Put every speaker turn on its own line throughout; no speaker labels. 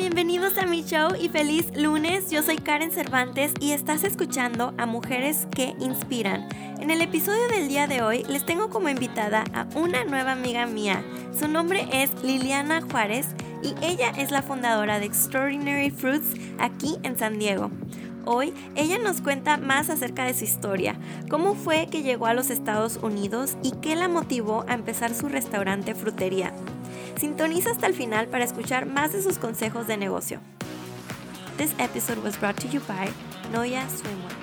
bienvenidos a mi show y feliz lunes. Yo soy Karen Cervantes y estás escuchando a Mujeres que Inspiran. En el episodio del día de hoy les tengo como invitada a una nueva amiga mía. Su nombre es Liliana Juárez y ella es la fundadora de Extraordinary Fruits aquí en San Diego. Hoy ella nos cuenta más acerca de su historia, cómo fue que llegó a los Estados Unidos y qué la motivó a empezar su restaurante frutería. Sintoniza hasta el final para escuchar más de sus consejos de negocio. This episode was brought to you by Noya Swimwear.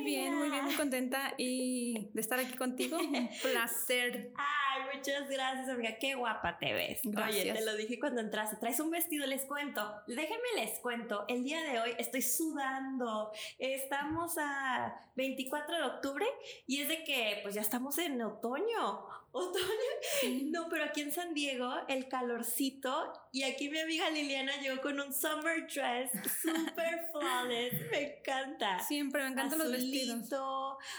Muy bien, muy bien, muy contenta y de estar aquí contigo. Un placer.
Ay, muchas gracias, amiga. Qué guapa te ves.
Gracias.
Oye, te lo dije cuando entraste. Traes un vestido, les cuento. Déjenme les cuento. El día de hoy estoy sudando. Estamos a 24 de octubre y es de que pues ya estamos en otoño. Otoño. No, pero aquí en San Diego el calorcito y aquí mi amiga Liliana llegó con un summer dress super flawless. Me encanta.
Siempre me encantan los vestidos.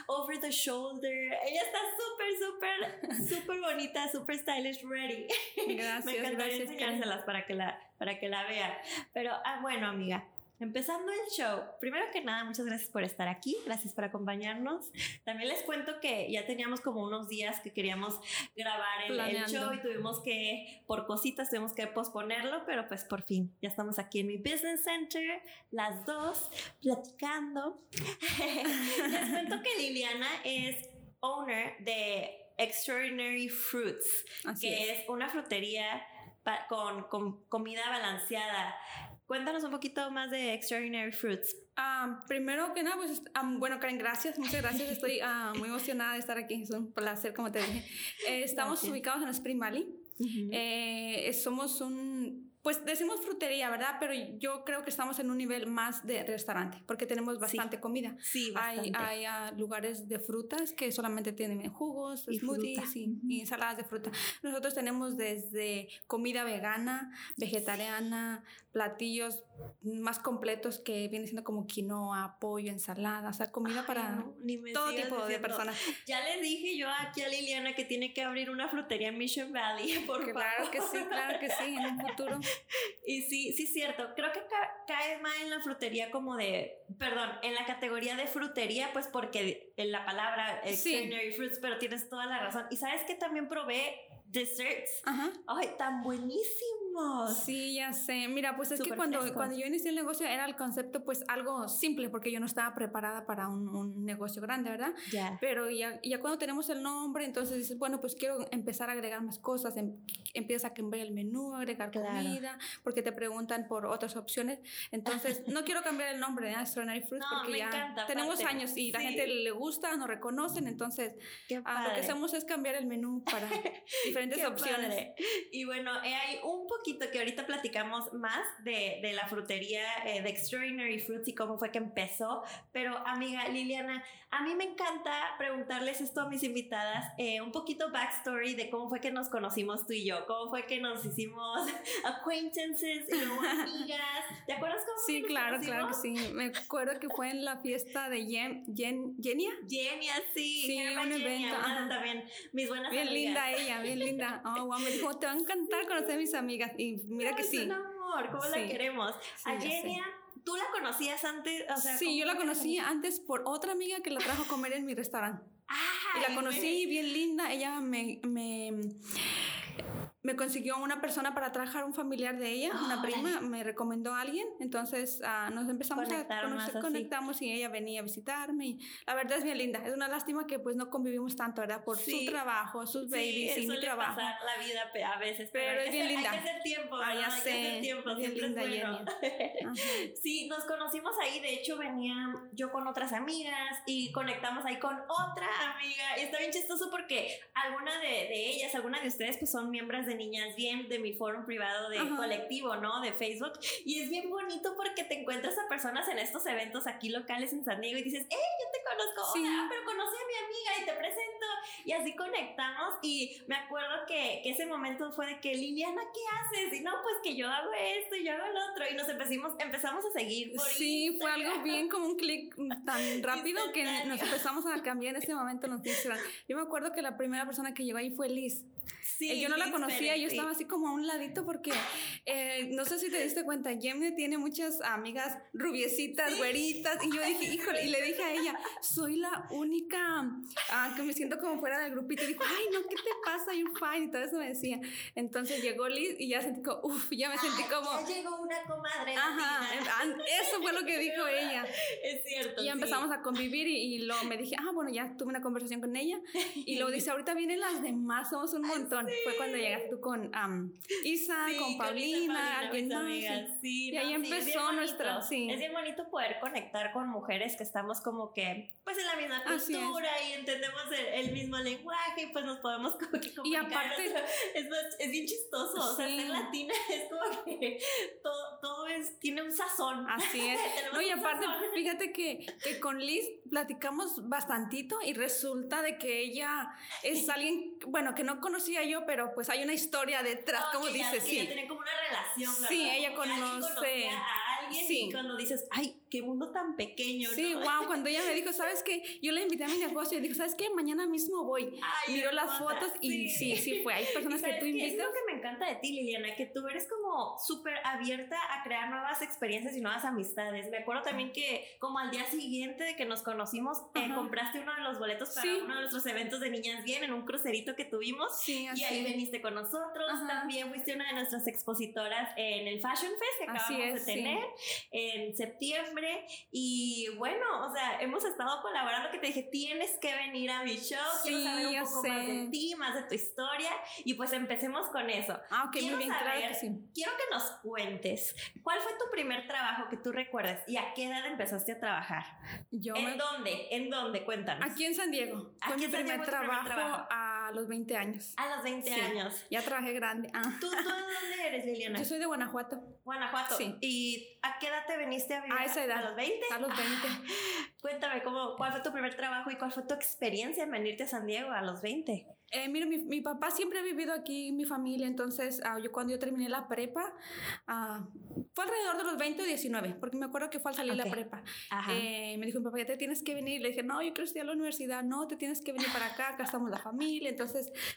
Over the shoulder. Ella está súper, súper, súper bonita, súper stylish, ready.
Gracias,
Me encantaría
gracias,
enseñárselas para que la, para que la vean. Pero, ah, bueno, amiga. Empezando el show, primero que nada, muchas gracias por estar aquí, gracias por acompañarnos. También les cuento que ya teníamos como unos días que queríamos grabar el, el show y tuvimos que, por cositas, tuvimos que posponerlo, pero pues por fin, ya estamos aquí en mi business center, las dos, platicando. les cuento que Liliana es owner de Extraordinary Fruits,
Así
que
es.
es una frutería con, con comida balanceada. Cuéntanos un poquito más de Extraordinary Fruits.
Ah, primero que nada, pues, ah, bueno, Karen, gracias, muchas gracias. Estoy ah, muy emocionada de estar aquí. Es un placer, como te dije. Eh, estamos
Gracias.
ubicados en Spring Valley. Eh, somos un, pues decimos frutería, ¿verdad? Pero yo creo que estamos en un nivel más de restaurante, porque tenemos bastante comida.
sí,
Hay,
bastante.
hay ah, lugares de frutas que solamente tienen jugos,
Y
smoothies y, y ensaladas de fruta. Nosotros tenemos desde comida vegana, vegetariana, platillos más completos que vienen siendo como quinoa, pollo, ensalada, o sea, comida
Ay,
para
no,
todo tipo de personas.
Ya le dije yo aquí a Liliana que tiene que abrir una frutería en Mission Valley, por
Claro
favor.
que sí, claro que sí, en un futuro.
Y sí, sí es cierto. Creo que ca- cae más en la frutería como de, perdón, en la categoría de frutería, pues porque en la palabra
Sí.
extraordinary fruits, pero tienes toda la razón. Y sabes que también probé desserts.
Ajá.
Ay, tan
Sí, ya sé. Mira, pues es que
Súper
cuando, cuando yo inicié el negocio era el concepto pues algo simple porque yo no estaba preparada para un, un negocio grande, ¿verdad?
Ya.
Pero ya, ya cuando tenemos el nombre, entonces dices, bueno, pues quiero empezar a agregar más cosas, em- empiezas a cambiar el menú, agregar
Claro.
comida, porque te preguntan por otras opciones. Entonces, no quiero cambiar el nombre de Extraordinary Fruits
No,
porque ya
encanta,
tenemos
aparte.
años y la
Sí.
gente le gusta, nos reconocen, entonces ah, lo que hacemos es cambiar el menú para diferentes
Qué
opciones.
padre. Y bueno, eh, hay un poquito que ahorita platicamos más de, de la frutería eh, de Extraordinary Fruits y cómo fue que empezó. Pero amiga Liliana, a mí me encanta preguntarles esto a mis invitadas, eh, un poquito backstory de cómo fue que nos conocimos tú y yo, cómo fue que nos hicimos acquaintances y luego amigas. ¿Te acuerdas cómo
Sí,
nos
claro, claro que sí. Me acuerdo que fue en la fiesta de Jen, Jen, Jenia.
Genia, sí.
Sí, un
Genia,
evento,
también, mis buenas
Bien
amigas.
linda ella, bien linda. Oh, wow, me dijo, te va a encantar conocer a mis amigas. Y mira que
Es
sí.
un amor, ¿cómo la
Sí.
queremos?
Sí,
a. Genia, ¿tú la conocías antes? O sea,
sí,
¿cómo
yo la
fue que
conocí antes por otra amiga que la trajo a comer en mi restaurante.
Ah,
Y la conocí bien linda. Ella me, me, me consiguió una persona para trabajar un familiar de ella, una
Órale.
prima, me recomendó a alguien. Entonces ah, nos empezamos
Conectaron
a conocer, conectamos y ella venía a visitarme. Y la verdad es bien linda. Es una lástima que pues no convivimos tanto, ¿verdad? Por
Sí.
su trabajo, sus
Sí,
babies y mi trabajo.
pasar la vida a veces, pero,
Pero es bien linda.
Hay que hacer tiempo,
Ah, ya
¿verdad? Hay que hacer
sé,
tiempo,
bien linda
es bueno. Sí, nos conocimos ahí, de hecho venía yo con otras amigas y conectamos ahí con otra amiga. Y está bien chistoso porque alguna de, de ellas, alguna de ustedes pues son miembros de niñas bien, de mi foro privado de colectivo, ¿no? De Facebook. Y es bien bonito porque te encuentras a personas en estos eventos aquí locales en San Diego y dices, ¡eh, yo te conozco! Sí. pero conocí a mi amiga y te presento. Y así conectamos. Y me acuerdo que, ese momento fue de que, Liliana, ¿qué haces? Y no, pues que yo hago esto y yo hago lo otro. Y nos empezamos, empezamos a seguir.
sí, fue algo bien como un clic tan rápido que nos empezamos a cambiar en ese momento nos Yo me acuerdo que la primera persona que llegó ahí fue Liz. Sí, eh, yo no la conocía, yo estaba así como a un ladito porque eh, no sé si te diste cuenta, Jemne tiene muchas amigas rubiecitas, güeritas, y yo dije, híjole, y le dije a ella, soy la única ah, que me siento como fuera del grupito. Y dijo, ay, no, ¿qué te pasa? You're fine, y todo eso me decía. Entonces llegó Liz y ya sentí como, uff, ya me sentí como.
Ya llegó una comadre.
Ajá, eso fue lo que dijo ella.
Es cierto.
Y ya empezamos a convivir y, y luego me dije, ah, bueno, ya tuve una conversación con ella. Y luego dice, ahorita vienen las demás, somos un montón. Fue cuando llegaste tú con Isa, con Paulina, alguien más. y ahí empezó nuestra. Sí.
Es bien bonito poder conectar con mujeres que estamos como que, pues en la misma cultura y entendemos el, mismo lenguaje y pues nos podemos comunicar.
Y aparte,
es, es, bien chistoso. O sea, ser latina es como que todo, todo es, tiene un sazón.
Así es. no, y aparte, fíjate que, que con Liz platicamos bastantito y resulta de que ella es alguien, bueno, que no conocía yo, pero pues hay una historia detrás, como dices,
sí. Ella tiene como una relación.
Sí, ella conoce.
A alguien sí. y cuando dices, ay, qué mundo tan pequeño.
Sí, wow, cuando ella me dijo, ¿sabes qué? Yo le invité a mi negocio y dijo, ¿sabes qué? Mañana mismo voy. Miro las fotos y sí, sí fue. Hay personas que tú invitas. Es
lo que me encanta de ti, Liliana, que tú eres como súper abierta a crear nuevas experiencias y nuevas amistades. Me acuerdo también que como al día siguiente de que nos conocimos, eh, compraste uno de los boletos para uno de nuestros eventos de Niñas Bien en un crucerito que tuvimos. Sí, así. Y ahí veniste con nosotros. También fuiste una de nuestras expositoras en el Fashion Fest que acabamos de tener en septiembre y bueno, o sea, hemos estado colaborando que te dije, tienes que venir a mi show, quiero saber un poco más de ti, más de tu historia y pues empecemos con eso.
Ah, ok, muy bien, claro que sí.
Quiero que nos cuentes, ¿cuál fue tu primer trabajo que tú recuerdas y a qué edad empezaste a trabajar?
Yo
¿En dónde? ¿En dónde? Cuéntanos.
Aquí en San Diego. Fue mi primer trabajo, a los 20 años.
A los 20 años.
Ya trabajé grande. Ah.
¿Tú, ¿Tú de dónde eres, Liliana?
Yo soy de Guanajuato.
Guanajuato. Sí. ¿Y a qué edad te viniste a vivir?
A esa edad.
¿A los 20?
A los 20. Ah,
cuéntame, ¿cómo, ¿cuál fue tu primer trabajo y cuál fue tu experiencia en venirte a San Diego a los 20?
Eh, mira, mi, mi, papá siempre ha vivido aquí, mi familia, entonces uh, yo cuando yo terminé la prepa, uh, fue alrededor de los 20 o 19, porque me acuerdo que fue al salir okay. la prepa. Eh, me dijo mi papá, ya te tienes que venir. Le dije, no, yo quiero estudiar a la universidad, no, te tienes que venir para acá, acá estamos la familia. Entonces,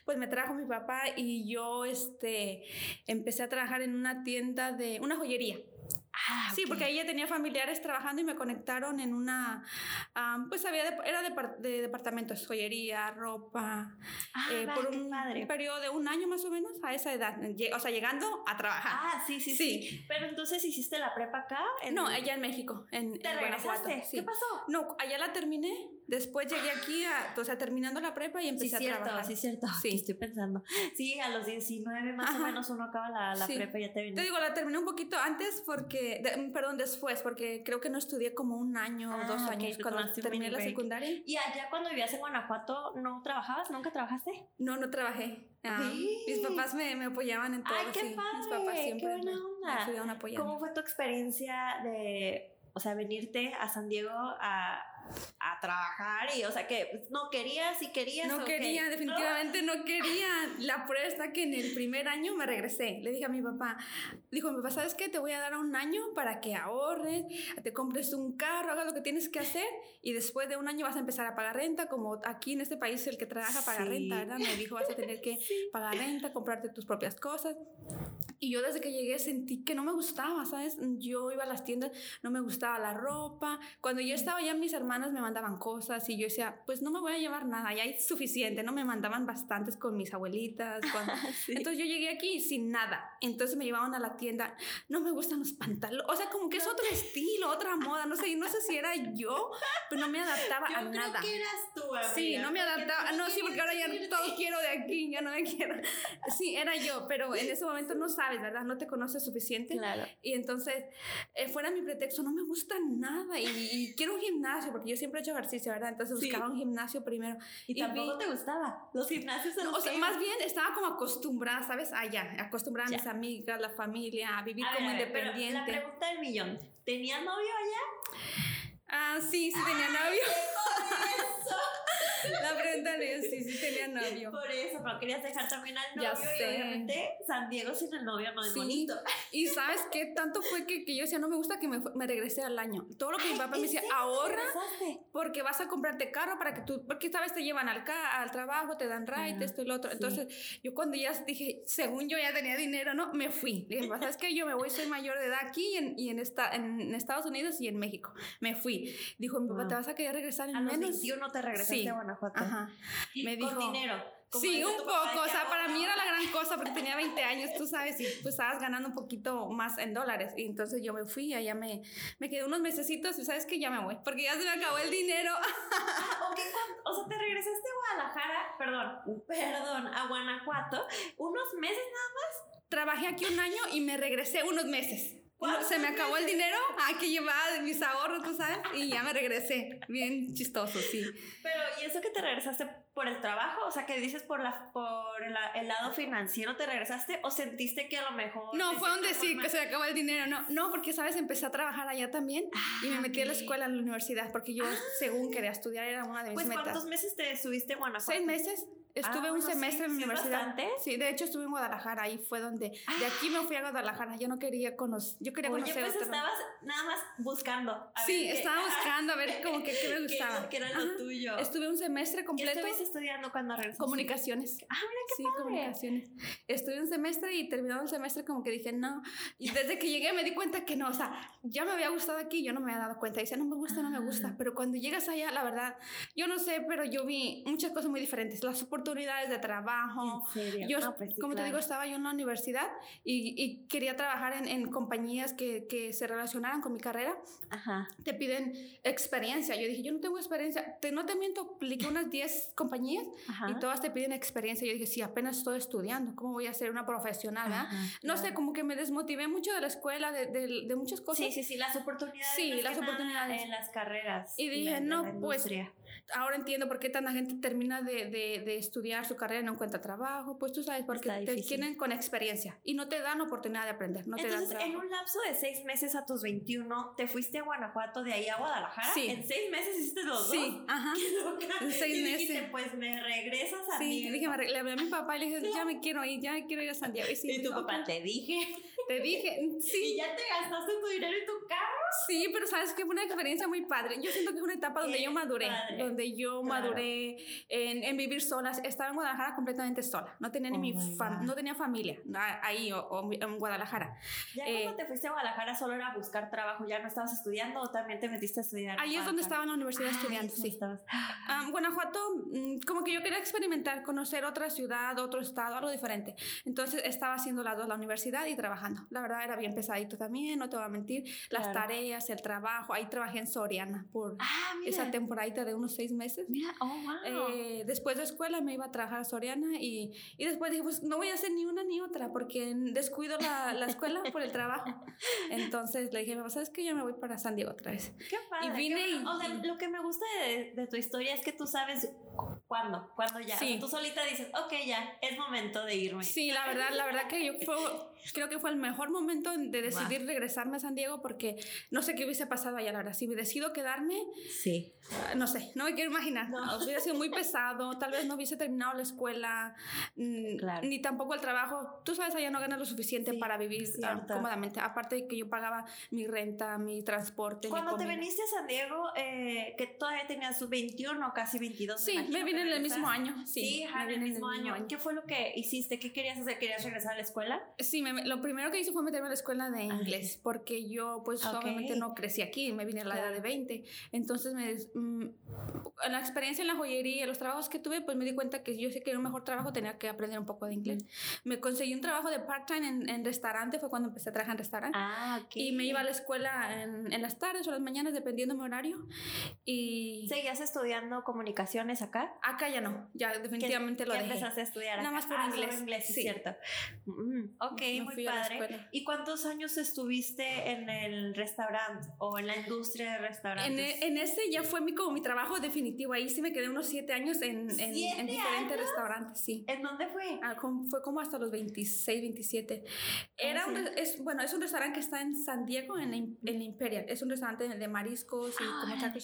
pues me trajo mi papá y yo este, empecé a trabajar en una tienda de, una joyería. Ah, sí, porque ahí ya tenía familiares trabajando y me conectaron en una, um, pues había, era de, de, departamentos, joyería, ropa,
ah, eh,
por un periodo de un año más o menos a esa edad, o sea, llegando a trabajar.
Ah, sí, sí, sí. Pero entonces hiciste la prepa acá?
No, allá en México, en,
¿Te regresaste? ¿Qué pasó?
No, allá la terminé, después llegué aquí, a, o sea, terminando la prepa y empecé
sí,
a trabajar.
Sí, cierto, sí, estoy pensando. Sí, a los 19 más o menos uno acaba la, la prepa y ya te vine.
Te digo, la terminé un poquito antes porque perdón, después, porque creo que no estudié como un año o dos ah, años cuando terminé la secundaria.
¿Y allá cuando vivías en Guanajuato no trabajabas? ¿Nunca trabajaste?
No, no trabajé. Ah, mis papás me, me, apoyaban en todo.
¡Ay, qué padre!
Mis papás siempre
qué buena onda.
Me,
¿Cómo fue tu experiencia de, o sea, venirte a San Diego a a trabajar y, o sea, que no querías y querías.
No quería, definitivamente no. quería. La prueba está que en el primer año me regresé. Le dije a mi papá, dijo mi papá, ¿sabes qué? Te voy a dar un año para que ahorres, te compres un carro, hagas lo que tienes que hacer y después de un año vas a empezar a pagar renta, como aquí en este país el que trabaja paga renta, ¿verdad? Me dijo, vas a tener que pagar renta, comprarte tus propias cosas. Y yo desde que llegué sentí que no me gustaba, ¿sabes? Yo iba a las tiendas, no me gustaba la ropa. Cuando yo estaba ya mis hermanos me mandaban cosas y yo decía, pues no me voy a llevar nada, ya hay suficiente, ¿no? Me mandaban bastantes con mis abuelitas. Entonces yo llegué aquí sin nada. Entonces me llevaban a la tienda, no me gustan los pantalones, o sea, como que es otro estilo, otra moda, no sé, no sé si era yo, pero no me adaptaba
a
creo nada.
que eras tú,
Sí, no me adaptaba, no, sí, porque ahora ya todo quiero de aquí, ya no me quiero. Sí, era yo, pero en ese momento no sabes, ¿verdad? No te conoces suficiente.
Claro.
Y entonces, eh, fuera mi pretexto, no me gusta nada y, y quiero un gimnasio, porque yo siempre he hecho ejercicio, ¿verdad? Entonces buscaba un gimnasio primero.
Y, tampoco te gustaba los gimnasios.
o sea, más bien estaba como acostumbrada, ¿sabes? Allá, acostumbrada a mis amigas, la familia, a vivir como independiente.
la pregunta del millón, ¿tenías novio allá?
Ah, sí, sí tenía novio. La pregunta es sí, sí tenía novio.
Por eso, pero querías dejar también al novio. Ya sé. Y obviamente San Diego sin el novio no es bonito.
Y sabes qué tanto fue que, que yo decía, no me gusta que me, me regresé al año. Todo lo que mi papá me decía, ahorra porque vas a comprarte carro para que tú, porque sabes, te llevan al, al trabajo, te dan ride, esto y lo otro. Entonces, yo cuando ya dije, según yo ya tenía dinero, ¿no? Me fui. Dije, ¿sabes qué? Yo me voy, soy mayor de edad aquí y en, y en, esta, en Estados Unidos y en México. Me fui. Dijo, mi papá, ¿te vas a querer regresar en
a
menos?
Los 21 te regresaste a Guanajuato.
Ajá.
Me dijo. Dinero.
Sí, un poco, o sea, para mí era la gran cosa porque tenía 20 años, tú sabes, y pues estabas ganando un poquito más en dólares. Y entonces yo me fui, allá me, me quedé unos mesecitos y sabes que ya me voy, porque ya se me acabó el dinero.
okay, o sea, te regresaste a Guadalajara, perdón, perdón, a Guanajuato, unos meses nada más.
Trabajé aquí un año y me regresé unos meses se me acabó el dinero que llevaba mis ahorros, tú sabes, y ya me regresé. Bien chistoso, sí.
Pero, ¿y eso que te regresaste por el trabajo? O sea, que dices por, la, por el, lado financiero te regresaste o sentiste que a lo mejor...
No, fue un decir que se me acabó el dinero. No, no, porque, ¿sabes? Empecé a trabajar allá también y me ah, metí a la escuela, a la universidad, porque yo, ah. según quería estudiar, era una de mis
pues,
metas.
¿Cuántos meses te subiste a Guanajuato?
Seis meses. Estuve un semestre en la universidad. Sí, de hecho estuve en Guadalajara, ahí fue donde de aquí me fui a Guadalajara. Yo no quería conocer, yo quería
Oye, pues estabas nada más buscando.
sí, estaba buscando a ver como que qué me gustaba.
¿Qué, era lo tuyo?
Estuve un semestre completo. ¿Qué
estudiando cuando regresaste?
Comunicaciones.
Ah, mira qué
Sí, comunicaciones. Estuve un semestre y terminado el semestre como que dije, no. Y desde que llegué me di cuenta que no, o sea, ya me había gustado aquí, yo no me había dado cuenta. Dice, no me gusta, no me gusta. Ah. Pero cuando llegas allá, la verdad, yo no sé, pero yo vi muchas cosas muy diferentes. Las oportunidades de trabajo. Yo, pues como te digo, estaba yo en la universidad y, y quería trabajar en, en compañías que, que, se relacionaran con mi carrera.
Ajá.
Te piden experiencia. Yo dije, yo no tengo experiencia. Te, no te miento, apliqué unas 10 compañías y todas te piden experiencia. Yo dije, sí, apenas estoy estudiando. ¿Cómo voy a ser una profesional? no sé, como que me desmotivé mucho de la escuela, de, de, muchas cosas.
Sí, sí, sí, las oportunidades.
Sí, las oportunidades.
En las carreras.
Y dije, no, pues ahora entiendo por qué tanta gente termina de, de, de estudiar su carrera y no encuentra trabajo, pues tú sabes, porque te tienen con experiencia y no te dan oportunidad de aprender, no
Entonces,
te dan
en un lapso de seis meses a tus 21, ¿te fuiste a Guanajuato, de ahí a Guadalajara?
Sí.
¿En seis meses hiciste los dos?
Sí, ajá.
En seis meses. Dijiste, pues me regresas a
Sí, dije, le hablé a mi papá y le dije, ya me quiero ir, ya me quiero ir a Santiago.
Y, y tu papá, te dije.
Te dije, sí.
¿Y ya te gastaste tu dinero y tu carro?
Sí, pero sabes que fue una experiencia muy padre. Yo siento que es una etapa donde yo maduré, donde yo maduré en, en, vivir sola. Estaba en Guadalajara completamente sola. No tenía ni mi oh no tenía familia ahí o, en Guadalajara.
¿Ya eh, cuando te fuiste a Guadalajara solo era buscar trabajo? ¿Ya no estabas estudiando o también te metiste a estudiar?
Ahí es donde estaba en la universidad estudiando, sí. Um, Guanajuato, mm, como que yo quería experimentar, conocer otra ciudad, otro estado, algo diferente. Entonces estaba haciendo las dos, la universidad y trabajando. La verdad era bien pesadito también, no te voy a mentir. Las tareas, el trabajo. Ahí trabajé en Soriana por ah, esa temporadita de unos seis meses.
Mira, oh, wow.
Eh, después de escuela me iba a trabajar a Soriana y, y, después dije, pues no voy a hacer ni una ni otra porque descuido la, la escuela por el trabajo. Entonces le dije, ¿sabes que Yo me voy para San Diego otra vez.
Qué padre.
Y vine y,
o sea, lo que me gusta de, de, tu historia es que tú sabes cuándo, cuándo ya. Sí. tú solita dices, ok, ya, es momento de irme.
Sí, la verdad, la verdad que yo fue, creo que fue el mejor momento de decidir regresarme a San Diego porque no sé qué hubiese pasado allá, la verdad. Si me decido quedarme,
sí.
Ah, no sé, no me quiero imaginar. No. Hubiera sido muy pesado, tal vez no hubiese terminado la escuela, mm, ni tampoco el trabajo. Tú sabes, allá no ganas lo suficiente para vivir ah, cómodamente. Aparte de que yo pagaba mi renta, mi transporte.
Cuando te viniste a San Diego, eh, que todavía tenías sus 21 o casi 22
Sí, me vine en el mismo año. Sí,
en el mismo, año. ¿Qué fue lo que hiciste? ¿Qué querías hacer? ¿Querías regresar a la escuela?
Sí, lo primero que hice fue meterme a la escuela de inglés, porque yo pues obviamente no crecí aquí, me vine a la edad de 20. Entonces, me, mm, la experiencia en la joyería, los trabajos que tuve, pues me di cuenta que yo sé que un mejor trabajo tenía que aprender un poco de inglés. Me conseguí un trabajo de part-time en, en, restaurante, fue cuando empecé a trabajar en restaurante.
Ah,
Y me iba a la escuela en, en, las tardes o las mañanas, dependiendo de mi horario. Y...
¿Seguías estudiando comunicaciones acá?
Acá ya no, ya definitivamente lo dejé.
empezaste a estudiar
Nada más por
ah,
inglés.
inglés, sí. cierto. Mm, ok, muy padre. ¿Y cuántos años estuviste en el restaurante o en la industria de restaurantes?
En, en ese ya fue mi, como mi trabajo definitivo. Ahí sí me quedé unos siete años en, en, en diferentes restaurantes, sí.
¿En dónde fue?
Ah, fue como hasta los 26, 27. Era un, es, bueno, es un restaurante que está en San Diego, en la, en la Imperial. Es un restaurante de mariscos y como taco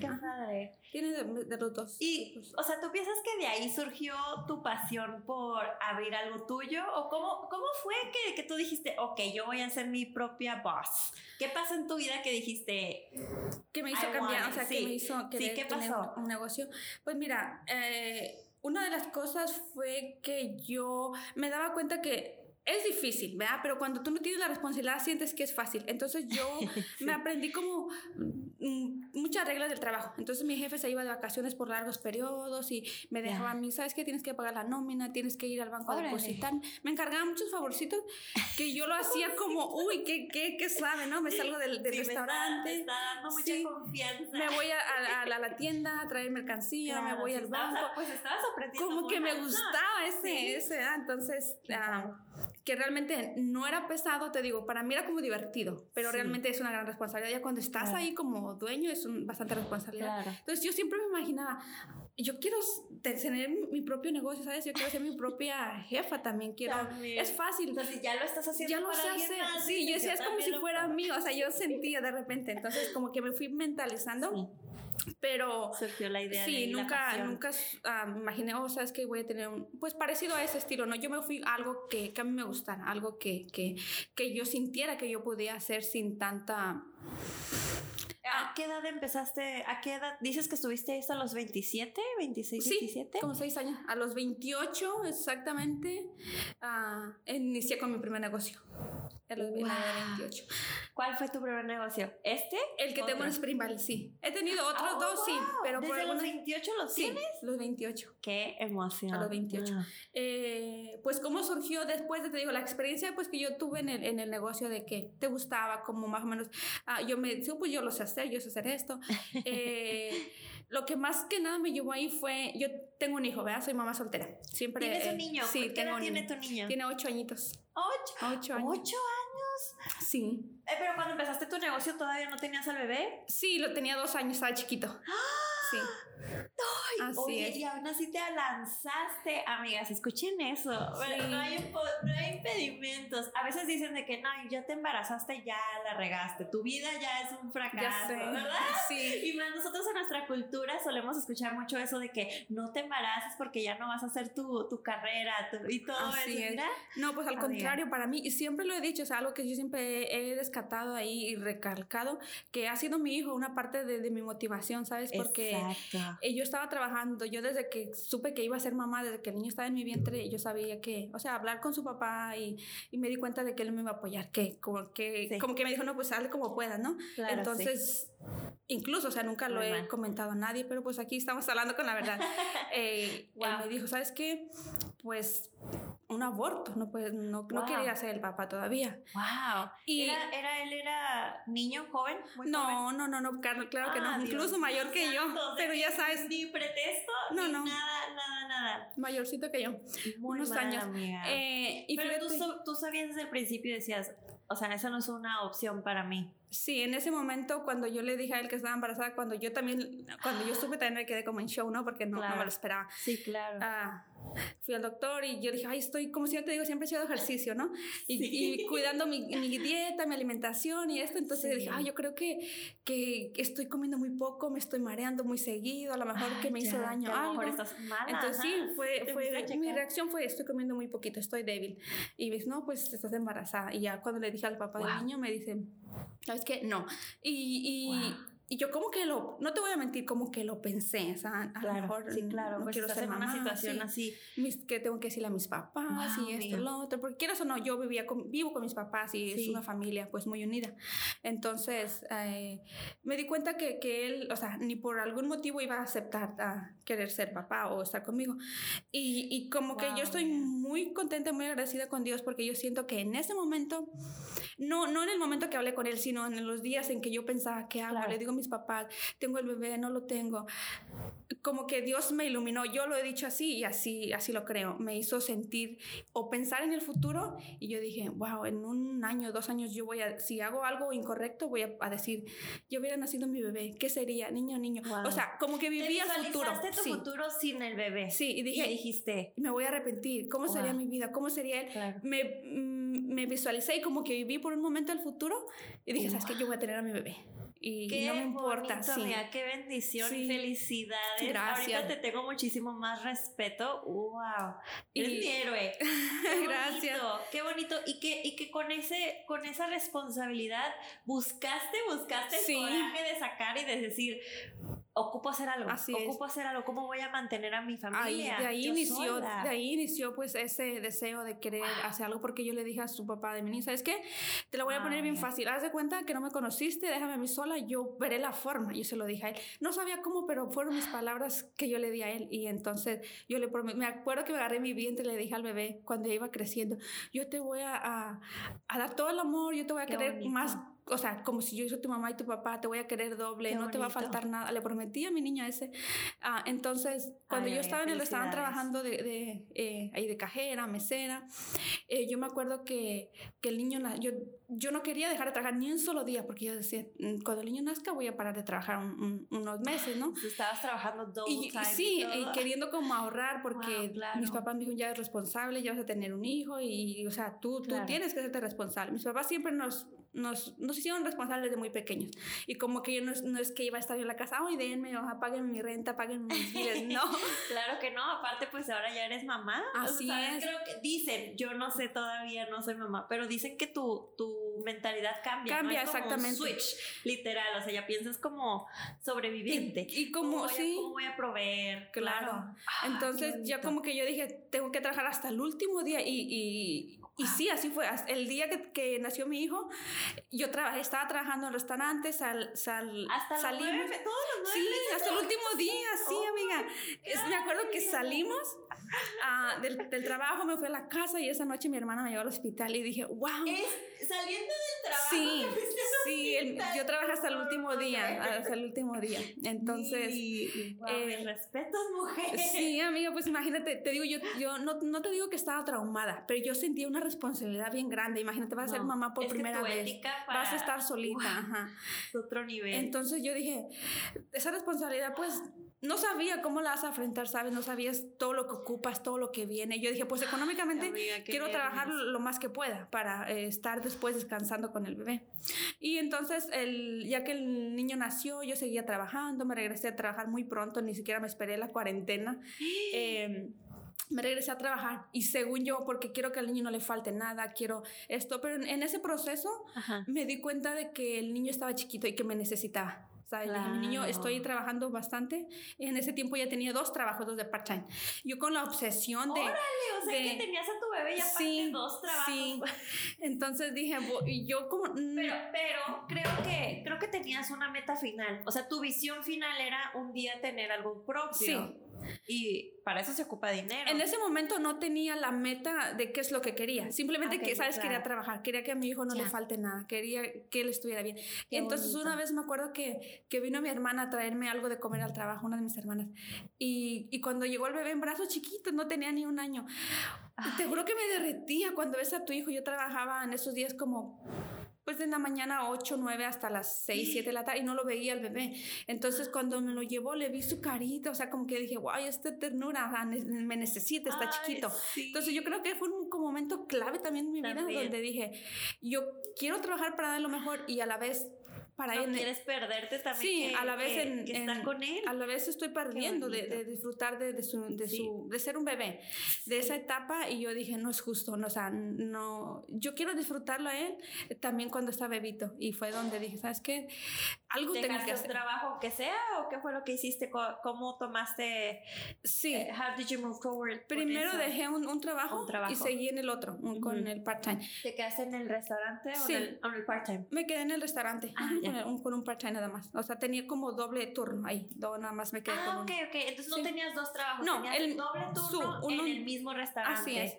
qué padre.
Tiene de, los dos.
Y, pues. o sea, ¿tú piensas que de ahí surgió tu pasión por abrir algo tuyo? ¿O cómo, cómo fue que, que tú dijiste, ok, yo voy a ser mi propia boss? ¿Qué pasó en tu vida que dijiste?
Que me hizo cambiar, o sea, que me hizo querer ¿qué pasó? un negocio. Pues mira, eh, una de las cosas fue que yo me daba cuenta que es difícil, ¿verdad? Pero cuando tú no tienes la responsabilidad sientes que es fácil. Entonces yo me aprendí como mm, muchas reglas del trabajo. Entonces mi jefe se iba de vacaciones por largos periodos y me dejaba a mí, ¿sabes qué? Tienes que pagar la nómina, tienes que ir al banco a depositar. Me encargaba muchos favorcitos que yo lo hacía como, uy, qué, qué, qué suave, ¿no? Me salgo del, del restaurante.
Me está, dando mucha confianza.
Me voy a, a, la tienda a traer mercancía, me voy al banco.
pues estabas aprendiendo.
Como que me gustaba ese, ese, ¿ah? entonces... Ah, que realmente no era pesado, te digo, para mí era como divertido, pero realmente es una gran responsabilidad. Ya cuando estás ahí como dueño es un, bastante responsabilidad. Entonces yo siempre me imaginaba, yo quiero tener mi propio negocio, ¿sabes? Yo quiero ser mi propia jefa también, quiero... Es fácil.
Entonces ya lo estás haciendo
Ya lo sé hacer. Sí, yo decía, es como si fuera mío, o sea, yo sentía de repente, entonces como que me fui mentalizando. Pero
surgió la idea
sí, nunca, nunca uh, me imaginé, oh, sabes que voy a tener un, pues parecido a ese estilo, ¿no? Yo me fui a algo que, que a mí me gustara, algo que, que, que yo sintiera que yo podía hacer sin tanta
¿A qué edad empezaste? ¿A qué edad? Dices que estuviste ahí hasta los 27, 26,
sí,
27.
Como 6 años. A los 28 exactamente uh, inicié con mi primer negocio. A los 28.
¿Cuál fue tu primer negocio? ¿Este?
El que tengo en Spring Valley, sí. He tenido otros oh, dos, sí. Pero
¿Desde por los 28 los
sí,
tienes?
los 28.
Qué emoción.
A los 28. Eh, pues, ¿cómo surgió después de, te digo, la experiencia pues que yo tuve en el, en el negocio de que te gustaba, como más o menos, ah, yo me, pues yo lo sé hacer, yo sé hacer esto. Eh, lo que más que nada me llevó ahí fue, yo tengo un hijo, ¿verdad? Soy mamá soltera. Siempre,
¿Tienes un niño?
Sí,
¿Qué edad tiene tu niño?
Tiene ocho añitos.
¿Ocho?
Ocho años.
¿Ocho años?
Sí.
Eh, pero cuando empezaste tu negocio todavía no tenías al bebé.
Sí, lo tenía dos años, estaba chiquito. ¡Ah! Sí.
Ay, así oye, es. y aún así te lanzaste, amigas, escuchen eso. no, hay, no hay impedimentos. A veces dicen de que no, ya te embarazaste, ya la regaste. Tu vida ya es un fracaso, ¿verdad?
Sí.
Y más nosotros en nuestra cultura solemos escuchar mucho eso de que no te embaraces porque ya no vas a hacer tu, tu carrera y todo
así
eso.
No, pues al contrario, para mí, y siempre lo he dicho, es algo que yo siempre he descatado ahí y recalcado, que ha sido mi hijo una parte de, de mi motivación, ¿sabes? Porque
Exacto.
yo estaba trabajando, yo desde que supe que iba a ser mamá, desde que el niño estaba en mi vientre, yo sabía que, o sea, hablar con su papá y, y me di cuenta de que él me iba a apoyar, que como que, como que me dijo, no, pues sale como puedas, ¿no?
Claro,
Entonces, incluso, o sea, nunca lo he comentado a nadie, pero pues aquí estamos hablando con la verdad. eh, Él me dijo, ¿sabes qué? Pues un aborto, no, pues, no, no quería ser el papá todavía.
Wow.
Y
¿Era, era, él era niño, joven? Muy
no,
joven?
no, no, no, claro, claro que
Ah,
no, incluso
Dios
mayor
mío
que yo,
santo,
pero
de
ya
que
sabes,
Ni pretexto,
No,
ni
no.
nada, nada, nada.
mayorcito que yo,
Muy
unos años. Eh, y
Pero tú,
fíjate-
tú sabías desde el principio decías, o sea, esa no es una opción para mí.
Sí, en ese momento cuando yo le dije a él que estaba embarazada, cuando yo también, cuando yo supe también me quedé como en show, ¿no? Porque no, no
Claro.
me lo esperaba.
Sí, claro.
Ah, fui al doctor y yo dije, ay, estoy, como si yo te digo, siempre he hecho ejercicio, ¿no? Y,
Sí.
y cuidando mi, mi dieta, mi alimentación y esto. Entonces
Sí.
dije, ay, yo creo que, que estoy comiendo muy poco, me estoy mareando muy seguido, a lo mejor que me hizo
Ya,
daño
que a lo
algo.
mejor estás mala.
Entonces sí, fue, fue mi reacción fue, estoy comiendo muy poquito, estoy débil. Y dice, no, pues estás embarazada. Y ya cuando le dije al papá
Wow.
del niño, me dice, ¿sabes qué? No. Y, y,
Wow.
Y yo como que lo, no te voy a mentir, como que lo pensé, o sea, a lo
Claro,
mejor
sí, claro.
no
pues
quiero ser
en una
mamá,
situación
sí.
así.
Mis, que tengo que decirle a mis papás
Wow,
y esto,
mira.
lo otro, porque quieras o no, yo vivía con, vivo con mis papás y es
Sí.
una familia pues muy unida. Entonces eh, me di cuenta que, que él, o sea, ni por algún motivo iba a aceptar a querer ser papá o estar conmigo. Y, y como que
Wow,
yo estoy
mira.
muy contenta, muy agradecida con Dios porque yo siento que en ese momento, no, no en el momento que hablé con él, sino en los días en que yo pensaba, ¿qué hago?
Claro.
Le digo mis papás, tengo el bebé, no lo tengo como que Dios me iluminó. Yo lo he dicho así y así, así lo creo. Me hizo sentir o pensar en el futuro y yo dije, wow, en un año, dos años yo voy a, si hago algo incorrecto, voy a, decir, yo hubiera nacido mi bebé, ¿qué sería? Niño, niño. O sea, como que vivía el futuro.
tu sí. futuro sin el bebé.
Sí, y dije, dijiste, me voy a arrepentir. ¿Cómo sería mi vida? ¿Cómo sería él? Me, mm, me visualicé y como que viví por un momento el futuro y dije, ¿sabes qué? Yo voy a tener a mi bebé y, no me importa. sí.
qué bendición y felicidades. Gracias. Ahorita te tengo muchísimo más respeto. ¡Wow! Eres mi héroe. Gracias. Qué bonito. Y que, y que con, ese, con esa responsabilidad buscaste, buscaste el coraje de sacar y de decir, ocupo hacer algo, Así ocupo hacer algo, ¿cómo voy a mantener a mi familia?
de ahí inició, de ahí inició pues ese deseo de querer hacer algo porque yo le dije a su papá de mí, ¿sabes qué? Te lo voy a poner bien fácil, haz de cuenta que no me conociste, déjame a mí sola, yo veré la forma, yo se lo dije a él. No sabía cómo, pero fueron mis palabras que yo le di a él. Y entonces yo le prometí, me acuerdo que me agarré mi vientre y le dije al bebé cuando iba creciendo, yo te voy a, a, dar todo el amor, yo te voy a querer más o sea, como si yo soy tu mamá y tu papá, te voy a querer doble, no te va a faltar nada. Le prometí a mi niña ese. Ah, entonces, cuando yo estaba en el restaurante trabajando de, de eh, ahí de cajera, mesera, eh, yo me acuerdo que, que el niño, yo, yo no quería dejar de trabajar ni un solo día, porque yo decía, mm, cuando el niño nazca voy a parar de trabajar unos meses, ¿no?
Estabas trabajando dos
y, Sí, y, queriendo como ahorrar, porque mis papás me dijeron, ya es responsable, ya vas a tener un hijo, y, o sea, tú, tú tienes que serte responsable. Mis papás siempre nos nos, nos hicieron responsables de muy pequeños. Y como que yo no, no es que iba a estar yo en la casa, ay, denme, o paguen mi renta, paguen mis biles, no.
claro que no, aparte pues ahora ya eres mamá. Así es. Creo que dicen, yo no sé todavía, no soy mamá, pero dicen que tu, tu mentalidad cambia.
Cambia, exactamente. Un
switch, literal, o sea, ya piensas como sobreviviente.
Y, como, sí.
¿Cómo voy a proveer?
Claro. Ah, Entonces ya como que yo dije, tengo que trabajar hasta el último día y, y, y sí, así fue. El día que, que nació mi hijo, yo trabajé, estaba trabajando en restaurantes, sal, sal,
hasta salimos. todos los
Sí, hasta el último día, sí, oh amiga. me acuerdo que salimos uh, del, del, trabajo, me fui a la casa y esa noche mi hermana me llevó al hospital y dije, wow.
Es saliendo del trabajo.
Sí, sí, yo trabajé hasta el último día, hasta el último día. Entonces,
sí, wow, eh, respetos, mujer.
Sí, amiga, pues imagínate, te digo, yo, yo no, no te digo que estaba traumada, pero yo sentía una responsabilidad bien grande. Imagínate, vas a ser mamá por primera vez. Vas a estar solita. Ajá.
Otro nivel.
Entonces yo dije, esa responsabilidad, pues no sabía cómo la vas a enfrentar, ¿sabes? No sabías todo lo que ocupas, todo lo que viene. Yo dije, pues económicamente quiero trabajar lo más que pueda para eh, estar después descansando con el bebé. Y entonces, el, ya que el niño nació, yo seguía trabajando, me regresé a trabajar muy pronto, ni siquiera me esperé la cuarentena. Eh, me regresé a trabajar y según yo, porque quiero que al niño no le falte nada, quiero esto, pero en, ese proceso me di cuenta de que el niño estaba chiquito y que me necesitaba. ¿Sabes? mi niño, estoy trabajando bastante. En ese tiempo ya tenía dos trabajos, dos de part-time. Yo con la obsesión de...
¡Órale! O sea, que tenías a tu bebé ya sí, dos trabajos. Sí.
Entonces dije, yo como...
Pero, pero creo, que, creo que tenías una meta final. O sea, tu visión final era un día tener algo propio. Sí. Y para eso se ocupa dinero.
En ese momento no tenía la meta de qué es lo que quería. Simplemente que, ¿sabes? Quería trabajar. Quería que a mi hijo no le falte nada. Quería que él estuviera bien. Entonces una vez me acuerdo que, que, vino mi hermana a traerme algo de comer al trabajo, una de mis hermanas. Y, y cuando llegó el bebé en brazos chiquitos, no tenía ni un año. Te juro que me derretía cuando ves a tu hijo. Yo trabajaba en esos días como pues de la mañana 8, 9 hasta las 6, 7 de la tarde y no lo veía el bebé. Entonces cuando me lo llevó le vi su carita, o sea, como que dije, wow, esta ternura, me necesita, está chiquito. Entonces yo creo que fue un, momento clave también en mi vida donde dije, yo quiero trabajar para dar lo mejor y a la vez para
no quieres perderte también.
Sí, a la vez en,
con él.
A la vez estoy perdiendo de, de, disfrutar de, de, su, de, su, de ser un bebé, de esa etapa y yo dije, no es justo, no, o sea, no, yo quiero disfrutarlo a él también cuando está bebito y fue donde dije, ¿sabes qué? Algo tengo que hacer.
trabajo que sea o qué fue lo que hiciste? ¿Cómo tomaste?
Sí.
Eh, how did you move forward?
Primero dejé un, un, trabajo y seguí en el otro, con el part-time.
¿Te quedaste en el restaurante o en el, el part-time?
Me quedé en el restaurante. Ah, con, un, part-time nada más. O sea, tenía como doble turno ahí. nada más me quedé
ah, con ok, ok. Entonces no tenías dos trabajos. No, tenías el doble turno en el mismo restaurante.
Así es.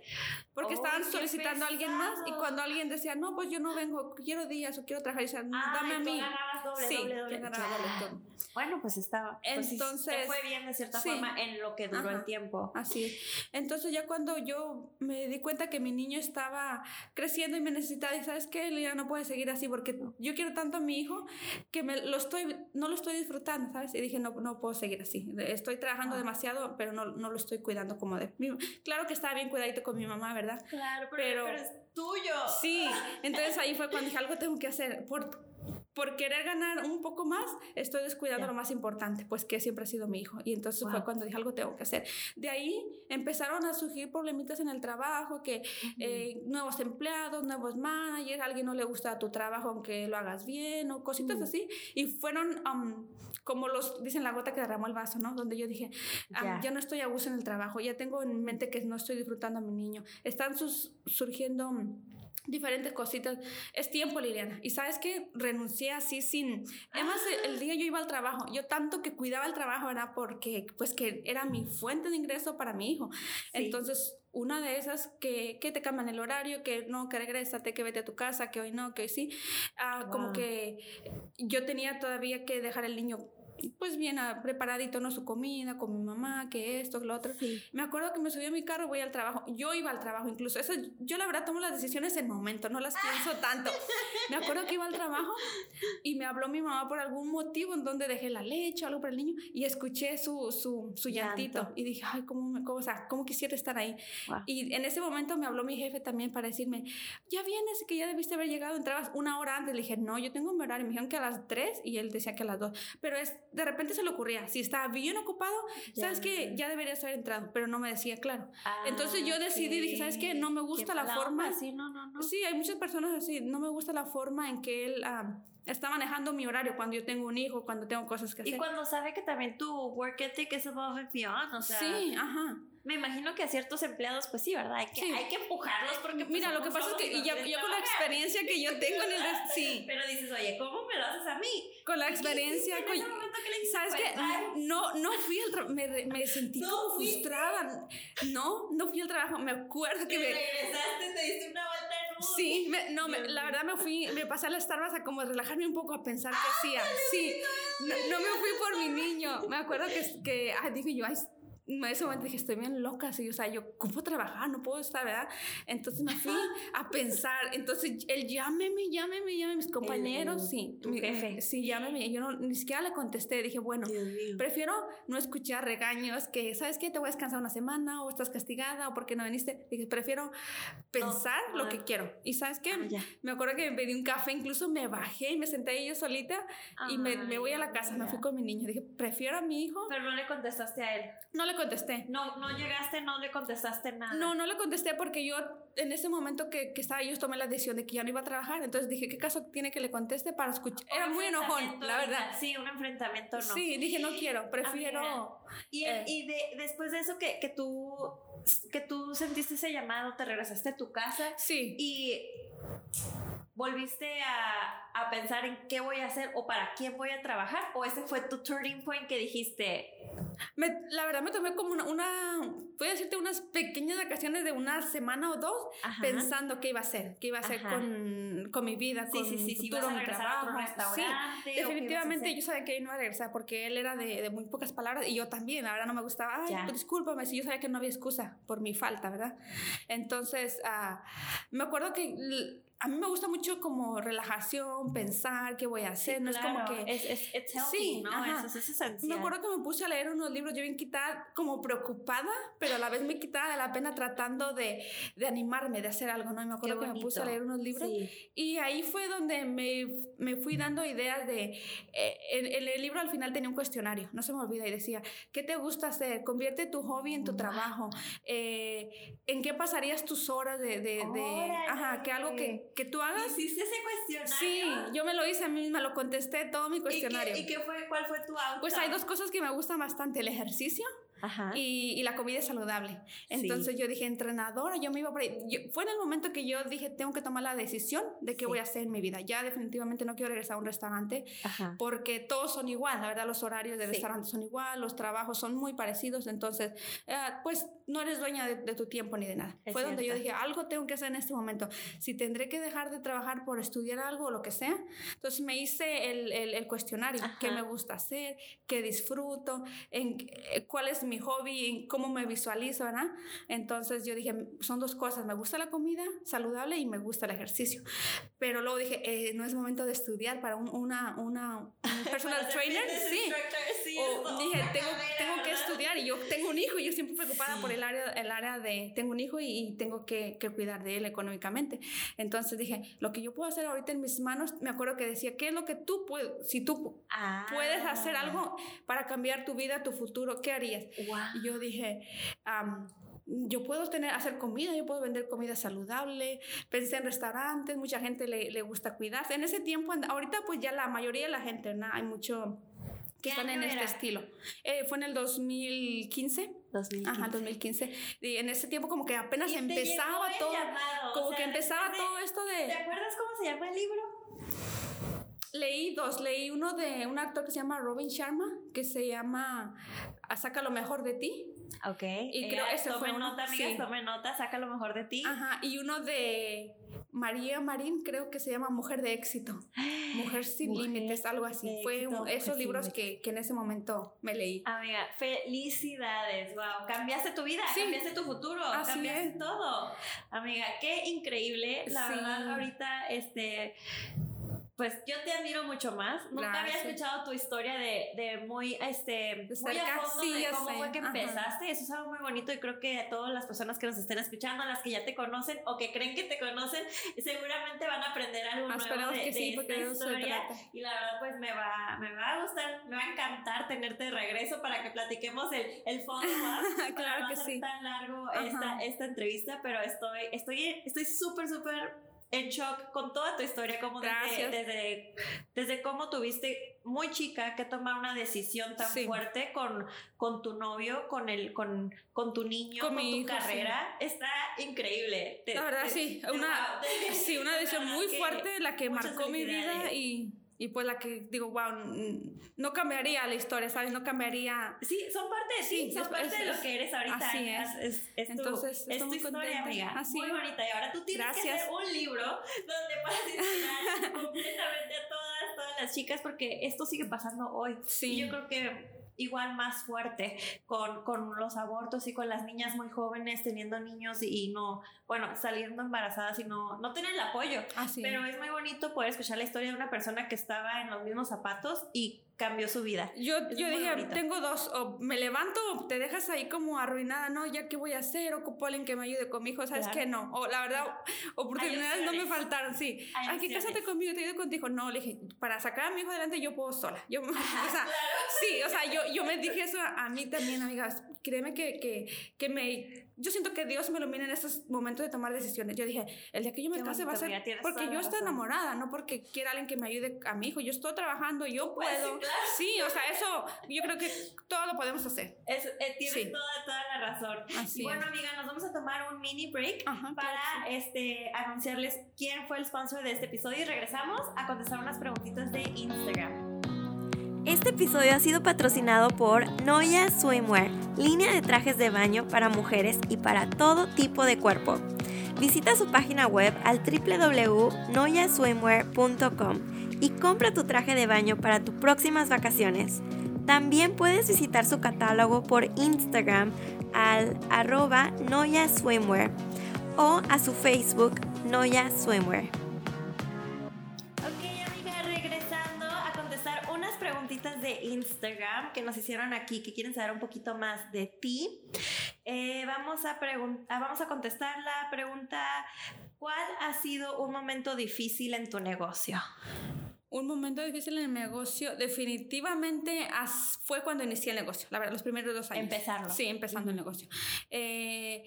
Porque estaban solicitando a alguien más y cuando alguien decía, no, pues yo no vengo, quiero días o quiero trabajar, y decían, dame a mí.
Doble, sí, doble, doble.
Turno.
Bueno, pues estaba. Pues
Entonces,
te fue bien de cierta
sí.
forma en lo que duró
Ajá.
el tiempo.
Así es. Entonces ya cuando yo me di cuenta que mi niño estaba creciendo y me necesitaba, y sabes qué, Lina, no puede seguir así porque yo quiero tanto a mi hijo que me lo estoy, no lo estoy disfrutando, ¿sabes? Y dije, no, no puedo seguir así. Estoy trabajando
Ah.
demasiado, pero no, no lo estoy cuidando como de... mi- Claro que estaba bien cuidadito con mi mamá, ¿verdad?
Claro,
pero-
pero, es tuyo.
Sí, entonces ahí fue cuando dije, algo tengo que hacer. Por, por querer ganar un poco más, estoy descuidando
Ya.
lo más importante, pues que siempre ha sido mi hijo. Y entonces fue
Wow.
cuando dije, algo tengo que hacer. De ahí empezaron a surgir problemitas en el trabajo, que eh, nuevos empleados, nuevos managers, a alguien no le gusta tu trabajo aunque lo hagas bien, o cositas
Ujú.
así. Y fueron um, como los, dicen, la gota que derramó el vaso, ¿no? Donde yo dije, ah,
Ya.
ya no estoy a gusto en el trabajo, ya tengo en mente que no estoy disfrutando a mi niño. Están sus, surgiendo mm, diferentes cositas. Es tiempo, Liliana. Y sabes que renuncié así sin... Además, el, el día yo iba al trabajo, yo tanto que cuidaba el trabajo era porque, pues, que era mi fuente de ingreso para mi hijo.
Sí.
Entonces, una de esas que, que te cambian el horario, que no, que regrésate, que vete a tu casa, que hoy no, que hoy sí. Ah, Como
Wow.
que yo tenía todavía que dejar el niño pues bien ah, preparadito, ¿no? Su comida con mi mamá, que esto, que lo otro.
Sí.
Me acuerdo que me subí a mi carro, voy al trabajo. Yo iba al trabajo incluso. Eso, yo la verdad tomo las decisiones en momento, no las pienso tanto. Me acuerdo que iba al trabajo y habló mi mamá por algún motivo en donde dejé la leche o algo para el niño y escuché su, su, su llantito.
Llanto.
Y dije, ay, cómo, me, cómo, o sea, cómo quisiera estar ahí.
Wow.
Y en ese momento me habló mi jefe también para decirme, ya vienes, que ya debiste haber llegado, entrabas una hora antes. Le dije, no, yo tengo mi horario. Me dijeron que a las 3 y él decía que a las 2. Pero es, de repente se le ocurría, si estaba bien ocupado, sabes
Ya.
que ya deberías haber entrado, pero no me decía claro.
Ah,
Entonces yo decidí, dije, ¿sabes qué? No me gusta la forma-
Sí, no, no, no.
Sí, hay muchas personas así, no me gusta la forma en que él ah, está manejando mi horario cuando yo tengo un hijo, cuando tengo cosas que hacer.
Y cuando sabe que también tu work ethic es above and beyond, o sea,
sí, ajá.
me imagino que a ciertos empleados, pues sí, ¿verdad? Hay que,
Sí.
hay que empujarlos porque pues,
Mira, lo que pasa es que y ya, yo con la experiencia que yo tengo en el... Sí,
Pero dices, oye, ¿cómo me lo haces a mí?
con la
¿Y qué hiciste
experiencia...
en
con-
ese momento que le dijiste,
¿Sabes
pues,
qué? No, no fui al trabajo, me, me sentí
No
frustrada. No, no fui al trabajo, me acuerdo que
Te
me...
regresaste, te diste una
Sí, me- no, me- la verdad me fui, me pasé a la Starbucks a como relajarme un poco, a pensar qué hacía. Sí, no, no me fui por mi niño. Me acuerdo que, que ay, dije yo, ay, en ese momento dije, estoy bien loca, sí, o sea, yo, ¿cómo trabajar? No puedo estar, ¿verdad? Entonces me fui a pensar, entonces él, llámeme, llámeme, llámeme, mis compañeros,
El-
sí, mi-
jefe.
sí, llámeme, yo no, ni siquiera le contesté, dije, bueno. Prefiero no escuchar regaños que, ¿sabes qué? Te voy a descansar una semana o estás castigada o porque no viniste. Dije, prefiero pensar
No,
lo
ah.
que quiero. ¿Y sabes qué?
Ah, ya.
Me acuerdo que me pedí un café, incluso me bajé y me senté ahí yo solita y me, me voy a la casa, me fui con mi niño. Dije, prefiero a mi hijo.
Pero no le contestaste a él.
No le contesté.
No, no llegaste, no le contestaste nada.
No, no le contesté porque yo en ese momento que, que estaba yo tomé la decisión de que ya no iba a trabajar. Entonces dije, ¿qué caso tiene que le conteste para escuchar? Era muy enojón, la verdad.
Sí, un enfrentamiento no.
Sí, dije, no quiero, prefiero...
Y,
Eh.
y de, después de eso que, que tú que tú sentiste ese llamado, te regresaste a tu casa
Sí.
y volviste a, a pensar en qué voy a hacer o para quién voy a trabajar o ese fue tu turning point que dijiste
Me- la verdad me tomé como una, una, voy a decirte unas pequeñas vacaciones de una semana o dos
Ajá.
pensando qué iba a hacer, qué iba a hacer con, con mi vida,
sí
con
sí
mi
sí si
futuro, mi trabajo.
restaurante
Sí, definitivamente yo sabía que él no iba a regresar porque él era de, de muy pocas palabras y yo también, la verdad no me gustaba, ay, pues, discúlpame, si yo sabía que no había excusa por mi falta, ¿verdad? Entonces, ah, me acuerdo que a mí me gusta mucho como relajación, pensar qué voy a hacer,
Sí,
no es
claro,
como que...
es, es it's healthy,
Sí,
¿no?
ajá.
Eso, es esencial.
Me acuerdo que me puse a leer unos libros, yo bien quitada, como preocupada, pero a la vez me quitaba de la pena tratando de, de animarme, de hacer algo, ¿no? Y me acuerdo que me puse a leer unos libros
Sí.
y ahí fue donde me, me fui dando ideas de... eh, en, en el libro al final tenía un cuestionario, no se me olvida, y decía, ¿qué te gusta hacer? Convierte tu hobby en tu
Wow.
trabajo. Eh, ¿En qué pasarías tus horas de... de, de- ajá, que algo que, que tú hagas...
¿Hiciste ese cuestionario?
Sí, yo me lo hice a mí misma, lo contesté todo mi
¿Y qué-
cuestionario.
¿Y qué, fue, cuál fue tu outcome?
Pues hay dos cosas que me gustan bastante, el ejercicio y, la comida es saludable. Entonces yo dije, entrenadora, yo me iba por ahí. fue en el momento que yo dije, tengo que tomar la decisión de qué voy a hacer en mi vida. Ya definitivamente no quiero regresar a un restaurante porque todos son igual, la verdad los horarios de restaurantes son igual, los trabajos son muy parecidos, entonces eh, pues no eres dueña de, tu tiempo ni de nada. fue donde yo dije, algo tengo que hacer en este momento. Si tendré que dejar de trabajar por estudiar algo o lo que sea, entonces me hice el, el, cuestionario, qué me gusta hacer, qué disfruto, en, eh, cuál es mi hobby, cómo me visualizo, ¿verdad? Entonces yo dije, son dos cosas, me gusta la comida saludable y me gusta el ejercicio. Pero luego dije, eh, no es momento de estudiar para una, una personal trainer, sí. o dije, tengo, tengo, que estudiar y yo tengo un hijo y yo siempre preocupada por el área, el área de, tengo un hijo y, tengo que, que, cuidar de él económicamente. Entonces dije, lo que yo puedo hacer ahorita en mis manos, me acuerdo que decía, ¿qué es lo que tú puedes, si tú puedes hacer ah. algo para cambiar tu vida, tu futuro, ¿qué harías? Y yo dije, yo puedo tener, hacer comida, yo puedo vender comida saludable, pensé en restaurantes, mucha gente le, le gusta cuidarse. En ese tiempo, ahorita pues ya la mayoría de la gente, ¿no? hay mucho que están en este estilo. Eh, fue en el 2015. 2015. Ajá, 2015. Y en ese tiempo como que apenas empezaba todo. como que empezaba todo esto de...
¿Te acuerdas cómo se llama el libro?
Leí dos, leí uno de un actor que se llama Robin Sharma, que se llama Saca lo mejor de ti.
Ok. Y creo que ese fue nota, amigas, tome nota, saca lo mejor de ti.
Ajá, y uno de María Marín, creo que se llama Mujer de Éxito. Mujer sin límites, algo así. Fue esos libros que, que, en ese momento me leí.
Amiga, felicidades, wow. Cambiaste tu vida, cambiaste tu futuro, cambiaste todo. Amiga, qué increíble. La verdad, ahorita, este pues yo te admiro mucho más. Nunca había escuchado tu historia de, de muy, este, muy a fondo de cómo fue que empezaste. Eso es algo muy bonito y creo que a todas las personas que nos estén escuchando, las que ya te conocen o que creen que te conocen, seguramente van a aprender algo nuevo de, que sí, esta historia. Y la verdad, pues me va, me va a gustar, me va a encantar tenerte de regreso para que platiquemos el, el fondo más. claro que sí. tan largo esta, esta entrevista, pero estoy, estoy, estoy súper, súper en shock con toda tu historia, como desde, desde, desde, cómo tuviste muy chica que tomar una decisión tan fuerte con, con tu novio, con, el, con, con tu niño, con, tu carrera. Está increíble.
la verdad, sí. una, sí, una decisión muy fuerte, la que marcó mi vida y y pues la que digo, wow, no cambiaría la historia, ¿sabes? No cambiaría.
Sí, son parte de sí, son parte de lo que eres ahorita. Así es. es, es
Entonces,
tu, es tu historia, amiga. Así. Muy bonita. Y ahora tú tienes que hacer un libro donde puedas inspirar completamente a todas, todas las chicas, porque esto sigue pasando hoy. Sí. Y yo creo que igual más fuerte con, con, los abortos y con las niñas muy jóvenes teniendo niños y, no, bueno, saliendo embarazadas y no, no tener el apoyo. Así. Pero es muy bonito poder escuchar la historia de una persona que estaba en los mismos zapatos y cambió su vida.
Yo, yo dije, tengo dos, o me levanto o te dejas ahí como arruinada, ¿no? ¿Ya qué voy a hacer? Ocupo alguien que me ayude con mi hijo, ¿sabes qué? No, o la verdad, oportunidades no me faltaron, sí. Hay que cásate conmigo, te ayudo contigo. No, le dije, para sacar a mi hijo adelante yo puedo sola. Yo, o sea, sí, o sea, yo, yo me dije eso a, mí también, amigas. Créeme que, que, que me yo siento que Dios me ilumina en esos momentos de tomar decisiones. Yo dije, el día que yo me case va a ser porque yo estoy enamorada, no porque quiera alguien que me ayude a mi hijo. Yo estoy trabajando, yo pues puedo. Sí, o sea, eso yo creo que todo lo podemos hacer.
Eh, tienes toda, toda la razón. Así bueno, amiga, nos vamos a tomar un mini break para este, anunciarles quién fue el sponsor de este episodio y regresamos a contestar unas preguntitas de Instagram. Este episodio ha sido patrocinado por Noya Swimwear, línea de trajes de baño para mujeres y para todo tipo de cuerpo. Visita su página web al www.noyaswimwear.com y compra tu traje de baño para tus próximas vacaciones. También puedes visitar su catálogo por Instagram al arroba Noya Swimwear o a su Facebook Noya Swimwear. De Instagram que nos hicieron aquí, que quieren saber un poquito más de ti. Eh, vamos, a ah, vamos a contestar la pregunta, ¿cuál ha sido un momento difícil en tu negocio?
Un momento difícil en el negocio, definitivamente fue cuando inicié el negocio, la verdad, los primeros dos años.
Empezarlo.
Sí, empezando el negocio. Eh,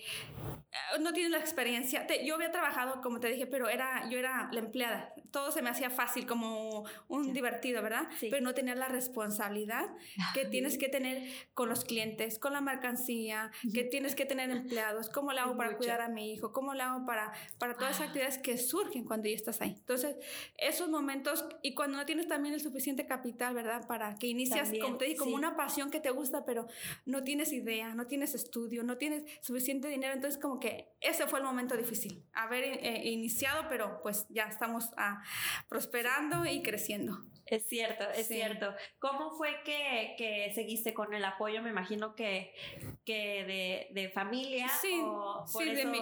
no tienes la experiencia. yo había trabajado, como te dije, pero era, yo era la empleada. Todo se me hacía fácil, como un divertido, ¿verdad? Pero no tenía la responsabilidad que tienes que tener con los clientes, con la mercancía, que tienes que tener empleados, cómo lo hago para cuidar a mi hijo, cómo lo hago para, para todas esas ah. actividades que surgen cuando ya estás ahí. Entonces, esos momentos y cuando no tienes también el suficiente capital, ¿verdad? Para que inicias, como te digo, como una pasión que te gusta, pero no tienes idea, no tienes estudio, no tienes suficiente dinero. Entonces, como que ese fue el momento difícil, haber eh, iniciado, pero pues ya estamos ah, prosperando y creciendo.
Es cierto, es cierto. ¿Cómo fue que, que, seguiste con el apoyo? Me imagino que, que de, de familia.
Sí, o por sí, de mi,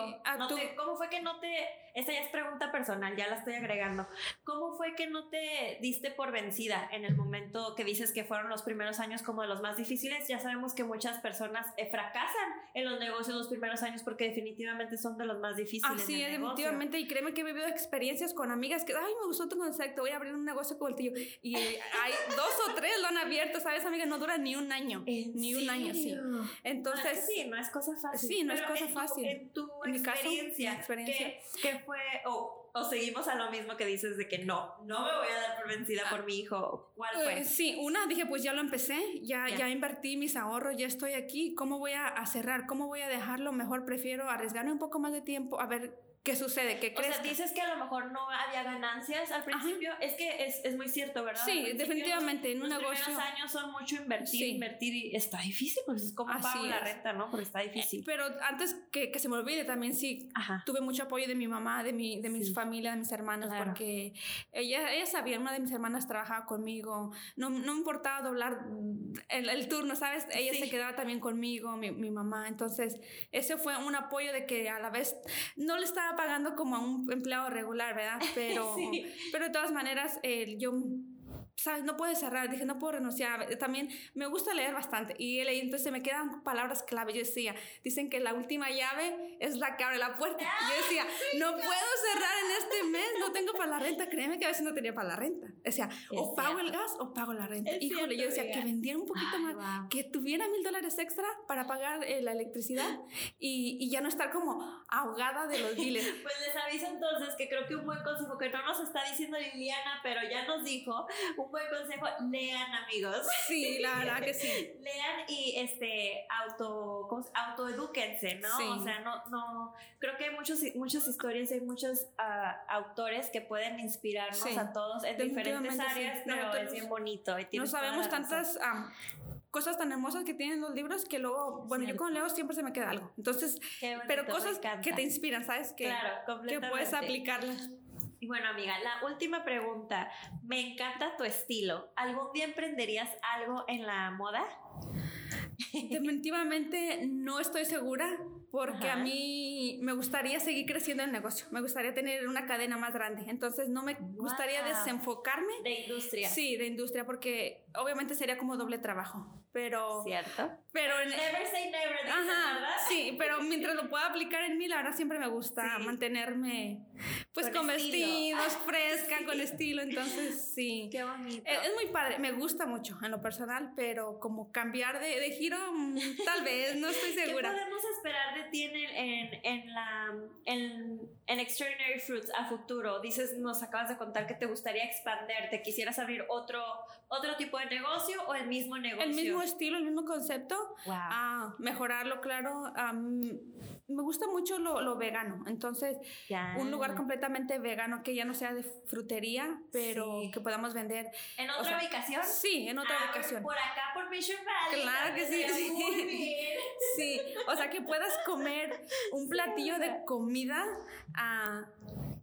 ¿Cómo fue que no te... Esta ya es pregunta personal, ya la estoy agregando. ¿Cómo fue que no te diste por vencida en el momento que dices que fueron los primeros años como de los más difíciles? Ya sabemos que muchas personas eh, fracasan en los negocios los primeros años porque definitivamente son de los más difíciles.
Así es, definitivamente. Y créeme que he vivido experiencias con amigas que, ay, me gustó tu concepto, voy a abrir un negocio con el tío y hay dos o tres lo han abierto, ¿sabes, amiga? No dura ni un año. Ni un año, sí. Entonces.
Sí, no es cosa fácil.
Sí, no es cosa fácil.
En tu experiencia, experiencia. ¿qué, fue? O, o seguimos a lo mismo que dices de que no, no me voy a dar por vencida por mi hijo. ¿Cuál fue?
Eh, sí, una, dije, pues ya lo empecé, ya, ya invertí mis ahorros, ya estoy aquí. ¿Cómo voy a, a cerrar? ¿Cómo voy a dejarlo? Mejor prefiero arriesgarme un poco más de tiempo a ver ¿Qué sucede? ¿Qué crees?
O sea, dices que a lo mejor no había ganancias al principio. Es que es, es, muy cierto, ¿verdad?
Sí, definitivamente. En un negocio. Los
primeros años son mucho invertir, invertir y está difícil, pues es como pago la renta, ¿no? Porque está difícil.
pero antes que, que, se me olvide, también sí, tuve mucho apoyo de mi mamá, de mi, de mis familias, de mis hermanos, porque ella, ella sabía, una de mis hermanas trabajaba conmigo. No, no me importaba doblar el, el turno, ¿sabes? Ella se quedaba también conmigo, mi, mi mamá. Entonces, ese fue un apoyo de que a la vez no le estaba pagando como a un empleado regular, ¿verdad? Pero, pero de todas maneras, eh, yo ¿sabes? No puedes cerrar. Dije, no puedo renunciar. También me gusta leer bastante. Y leí, entonces me quedan palabras clave. Yo decía, dicen que la última llave es la que abre la puerta. yo decía, no puedo cerrar en este mes, no tengo para la renta. Créeme que a veces no tenía para la renta. Decía, o pago el gas o pago la renta. Híjole, yo decía, que vendiera un poquito más, que tuviera mil dólares extra para pagar eh, la electricidad y, y, ya no estar como ahogada de los biles.
Pues les aviso entonces que creo que un buen consejo que no nos está diciendo Liliana, pero ya nos dijo, un buen consejo, lean amigos.
Sí, la verdad que sí.
lean y este auto autoedúquense, ¿no? O sea, no, no, creo que hay muchos, muchas historias, hay muchos uh, autores que pueden inspirarnos a todos en diferentes áreas, pero es bien bonito.
no sabemos tantas cosas tan hermosas que tienen los libros que luego, bueno, yo con leo siempre se me queda algo. Entonces, pero cosas que te inspiran, ¿sabes? Que, claro, que puedes aplicarlas.
Y bueno, amiga, la última pregunta. Me encanta tu estilo. ¿Algún día emprenderías algo en la moda?
Definitivamente no estoy segura porque a mí me gustaría seguir creciendo el negocio, me gustaría tener una cadena más grande, entonces no me gustaría desenfocarme.
De industria.
Sí, de industria, porque obviamente sería como doble trabajo, pero...
Cierto.
Pero
en, never say never,
ajá, Sí, pero mientras lo pueda aplicar en mí, la verdad siempre me gusta mantenerme pues con, vestidos, fresca, con estilo, entonces sí.
Qué bonito.
Es, muy padre, me gusta mucho en lo personal, pero como cambiar de, de giro, mm, tal vez, no estoy segura.
¿Qué podemos esperar de ti en, en, la, en, en, Extraordinary Fruits a futuro? Dices, nos acabas de contar que te gustaría expanderte, quisieras abrir otro, otro tipo de negocio o el mismo negocio.
El mismo estilo, el mismo concepto. Wow. Ah, mejorarlo, claro. me gusta mucho lo, lo vegano, entonces un lugar completamente vegano que ya no sea de frutería, pero que podamos vender.
¿En otra ubicación?
Sí, en otra
ah,
ubicación.
Por acá, por Mission Valley.
Claro que sí. Sí. sí, o sea, que puedas comer un platillo de comida a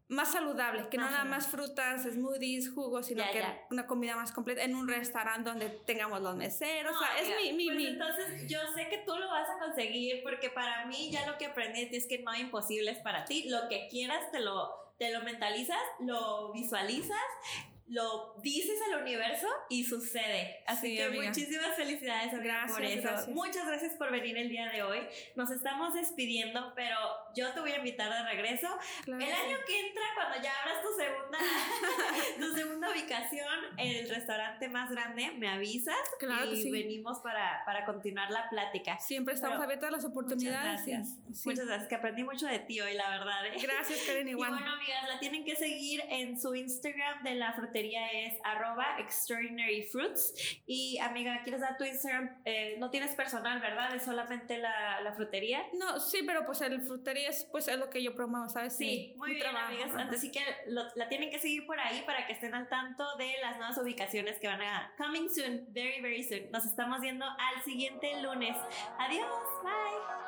más saludable, que no nada más frutas, smoothies, jugos, sino que una comida más completa en un restaurante donde tengamos los meseros. o sea, es mi, mi,
pues entonces yo sé que tú lo vas a conseguir porque para mí ya lo que aprendí es que no hay imposibles para ti. Lo que quieras te lo, te lo mentalizas, lo visualizas lo dices al universo y sucede. Así que muchísimas felicidades amiga, por eso. Muchas gracias por venir el día de hoy. Nos estamos despidiendo, pero yo te voy a invitar de regreso. el año que entra, cuando ya abras tu segunda, tu segunda ubicación, el restaurante más grande, me avisas y venimos para, para, continuar la plática.
Siempre estamos abiertos a las oportunidades.
Muchas gracias. Muchas gracias, que aprendí mucho de ti hoy, la verdad. ¿eh?
Gracias, Karen, igual.
Y bueno, amigas, la tienen que seguir en su Instagram de la frutería es arroba extraordinary fruits. Y amiga, ¿quieres dar tu Instagram? Eh, no tienes personal, ¿verdad? Es solamente la, frutería.
No, sí, pero pues el frutería es, pues, es lo que yo promuevo, ¿sabes?
Sí, muy bien, amigas. Antes que la tienen que seguir por ahí para que estén al tanto de las nuevas ubicaciones que van a coming soon, very, very soon. Nos estamos viendo al siguiente lunes. Adiós, bye.